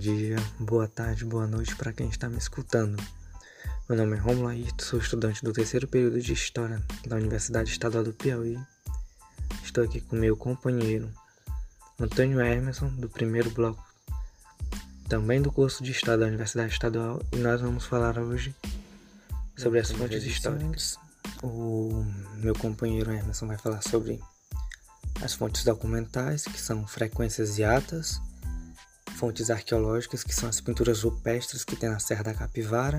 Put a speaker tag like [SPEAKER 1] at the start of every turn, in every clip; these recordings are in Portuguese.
[SPEAKER 1] dia, boa tarde, boa noite para quem está me escutando. Meu nome é Romulo Ayrton, sou estudante do terceiro período de História da Universidade Estadual do Piauí. Estou aqui com meu companheiro Antônio Emerson, do primeiro bloco, também do curso de História da Universidade Estadual, e nós vamos falar hoje sobre as fontes históricas. O meu companheiro Emerson vai falar sobre as fontes documentais, que são frequências e atas, fontes arqueológicas, que são as pinturas rupestres que tem na Serra da Capivara,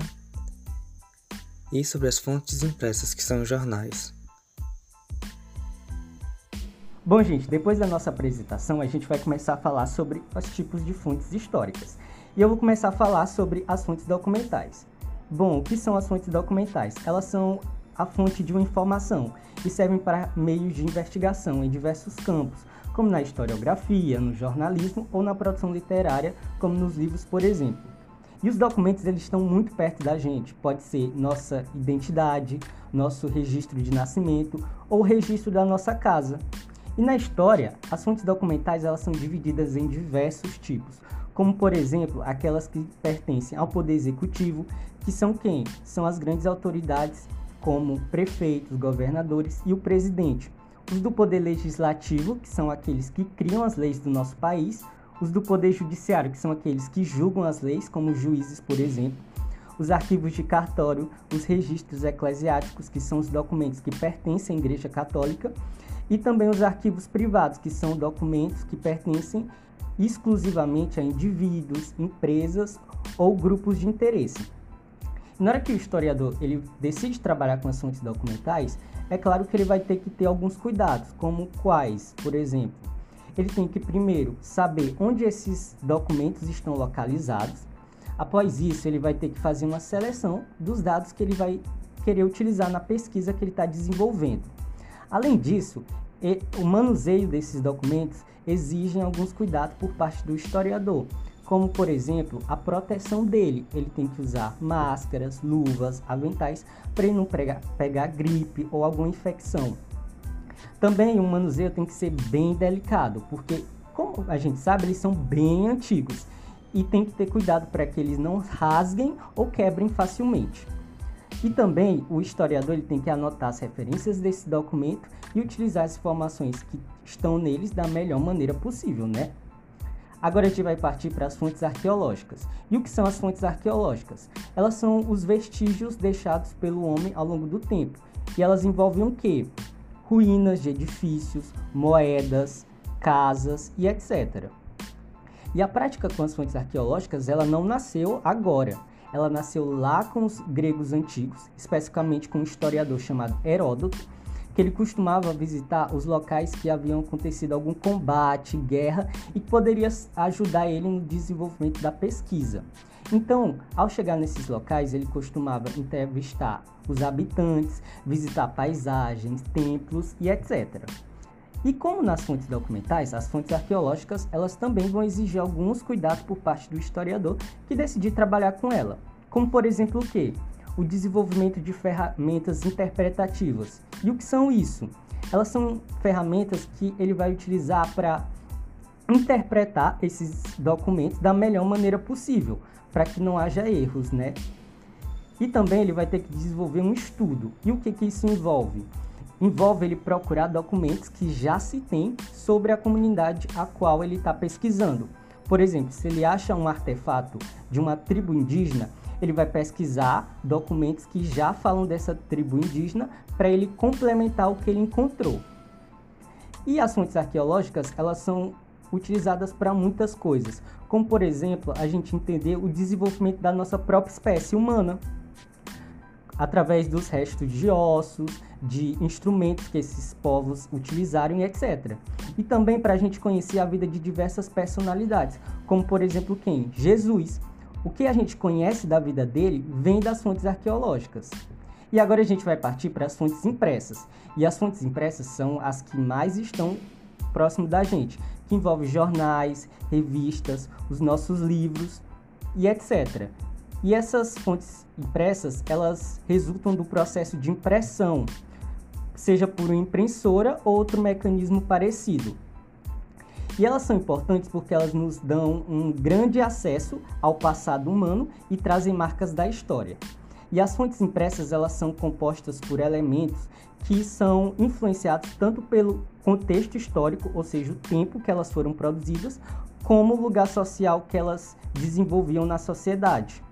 [SPEAKER 1] e sobre as fontes impressas, que são os jornais.
[SPEAKER 2] Bom, gente, depois da nossa apresentação, a gente vai começar a falar sobre os tipos de fontes históricas. E eu vou começar a falar sobre as fontes documentais. Bom, o que são as fontes documentais? Elas são a fonte de uma informação e servem para meios de investigação em diversos campos, como na historiografia, no jornalismo ou na produção literária, como nos livros, por exemplo. E os documentos eles estão muito perto da gente. Pode ser nossa identidade, nosso registro de nascimento ou o registro da nossa casa. E na história, as fontes documentais elas são divididas em diversos tipos, como por exemplo aquelas que pertencem ao poder executivo, que são quem? São as grandes autoridades como prefeitos, governadores e o presidente. Os do poder legislativo, que são aqueles que criam as leis do nosso país, os do poder judiciário, que são aqueles que julgam as leis, como juízes, por exemplo, os arquivos de cartório, os registros eclesiásticos, que são os documentos que pertencem à Igreja Católica, e também os arquivos privados, que são documentos que pertencem exclusivamente a indivíduos, empresas ou grupos de interesse. Na hora que o historiador ele decide trabalhar com as fontes documentais, é claro que ele vai ter que ter alguns cuidados, como quais, por exemplo, ele tem que primeiro saber onde esses documentos estão localizados. Após isso, ele vai ter que fazer uma seleção dos dados que ele vai querer utilizar na pesquisa que ele está desenvolvendo. Além disso, o manuseio desses documentos exige alguns cuidados por parte do historiador, como por exemplo a proteção dele. Ele tem que usar máscaras, luvas, aventais para ele não pegar, pegar gripe ou alguma infecção. Também o manuseio tem que ser bem delicado, porque como a gente sabe, eles são bem antigos e tem que ter cuidado para que eles não rasguem ou quebrem facilmente. E também o historiador ele tem que anotar as referências desse documento e utilizar as informações que estão neles da melhor maneira possível, né? Agora a gente vai partir para as fontes arqueológicas. E o que são as fontes arqueológicas? Elas são os vestígios deixados pelo homem ao longo do tempo. E elas envolvem o quê? Ruínas de edifícios, moedas, casas e etc. E a prática com as fontes arqueológicas, ela não nasceu agora. Ela nasceu lá com os gregos antigos, especificamente com um historiador chamado Heródoto, que ele costumava visitar os locais que haviam acontecido algum combate, guerra e que poderia ajudar ele no desenvolvimento da pesquisa. Então, ao chegar nesses locais, ele costumava entrevistar os habitantes, visitar paisagens, templos e etc. E como nas fontes documentais, as fontes arqueológicas, elas também vão exigir alguns cuidados por parte do historiador que decidir trabalhar com ela. Como por exemplo o quê? O desenvolvimento de ferramentas interpretativas. E o que são isso? Elas são ferramentas que ele vai utilizar para interpretar esses documentos da melhor maneira possível, para que não haja erros, né? E também ele vai ter que desenvolver um estudo. E o que, que isso envolve? Envolve ele procurar documentos que já se tem sobre a comunidade a qual ele está pesquisando. Por exemplo, se ele acha um artefato de uma tribo indígena, ele vai pesquisar documentos que já falam dessa tribo indígena para ele complementar o que ele encontrou. E as fontes arqueológicas, elas são utilizadas para muitas coisas, como por exemplo, a gente entender o desenvolvimento da nossa própria espécie humana, através dos restos de ossos, de instrumentos que esses povos utilizaram e etc. E também para a gente conhecer a vida de diversas personalidades, como por exemplo quem? Jesus. O que a gente conhece da vida dele vem das fontes arqueológicas. E agora a gente vai partir para as fontes impressas. E as fontes impressas são as que mais estão próximo da gente, que envolvem jornais, revistas, os nossos livros e etc. E essas fontes impressas, elas resultam do processo de impressão, seja por uma impressora ou outro mecanismo parecido. E elas são importantes porque elas nos dão um grande acesso ao passado humano e trazem marcas da história. E as fontes impressas elas são compostas por elementos que são influenciados tanto pelo contexto histórico, ou seja, o tempo que elas foram produzidas, como o lugar social que elas desenvolviam na sociedade,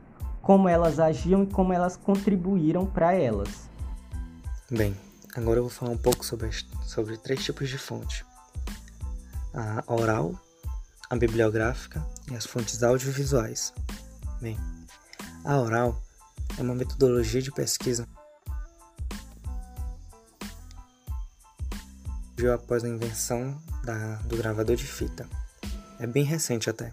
[SPEAKER 2] como elas agiam e como elas contribuíram para elas.
[SPEAKER 1] Bem, agora eu vou falar um pouco sobre, sobre três tipos de fonte: a oral, a bibliográfica e as fontes audiovisuais. Bem, a oral é uma metodologia de pesquisa surgiu após a invenção da, do gravador de fita. É bem recente até.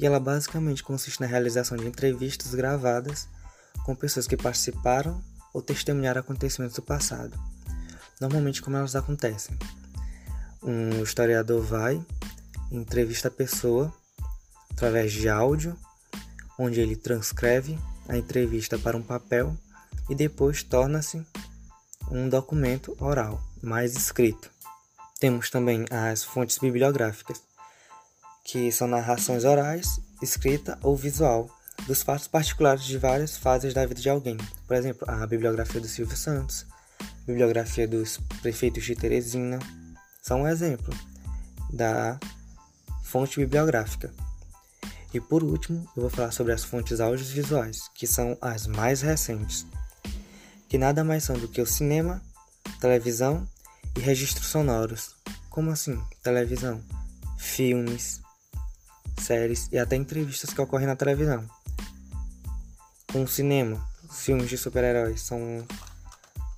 [SPEAKER 1] E ela basicamente consiste na realização de entrevistas gravadas com pessoas que participaram ou testemunharam acontecimentos do passado. Normalmente como elas acontecem. Um historiador vai, entrevista a pessoa através de áudio, onde ele transcreve a entrevista para um papel e depois torna-se um documento oral, mais escrito. Temos também as fontes bibliográficas, que são narrações orais, escrita ou visual dos fatos particulares de várias fases da vida de alguém. Por exemplo, a bibliografia do Silvio Santos, bibliografia dos prefeitos de Teresina, são um exemplo da fonte bibliográfica. E por último, eu vou falar sobre as fontes audiovisuais, que são as mais recentes, que nada mais são do que o cinema, televisão e registros sonoros. Como assim? Televisão, filmes, séries e até entrevistas que ocorrem na televisão. Com o cinema, filmes de super-heróis são,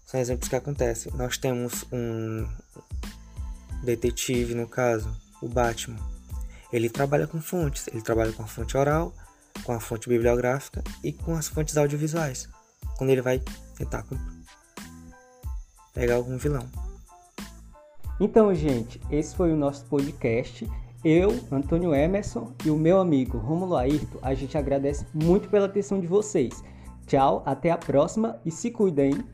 [SPEAKER 1] são exemplos que acontecem. Nós temos um detetive, no caso, o Batman. Ele trabalha com fontes, ele trabalha com a fonte oral, com a fonte bibliográfica e com as fontes audiovisuais. Quando ele vai tentar pegar algum vilão.
[SPEAKER 2] Então, gente, esse foi o nosso podcast. Eu, Antônio Emerson e o meu amigo Romulo Ayrton, a gente agradece muito pela atenção de vocês. Tchau, até a próxima e se cuidem.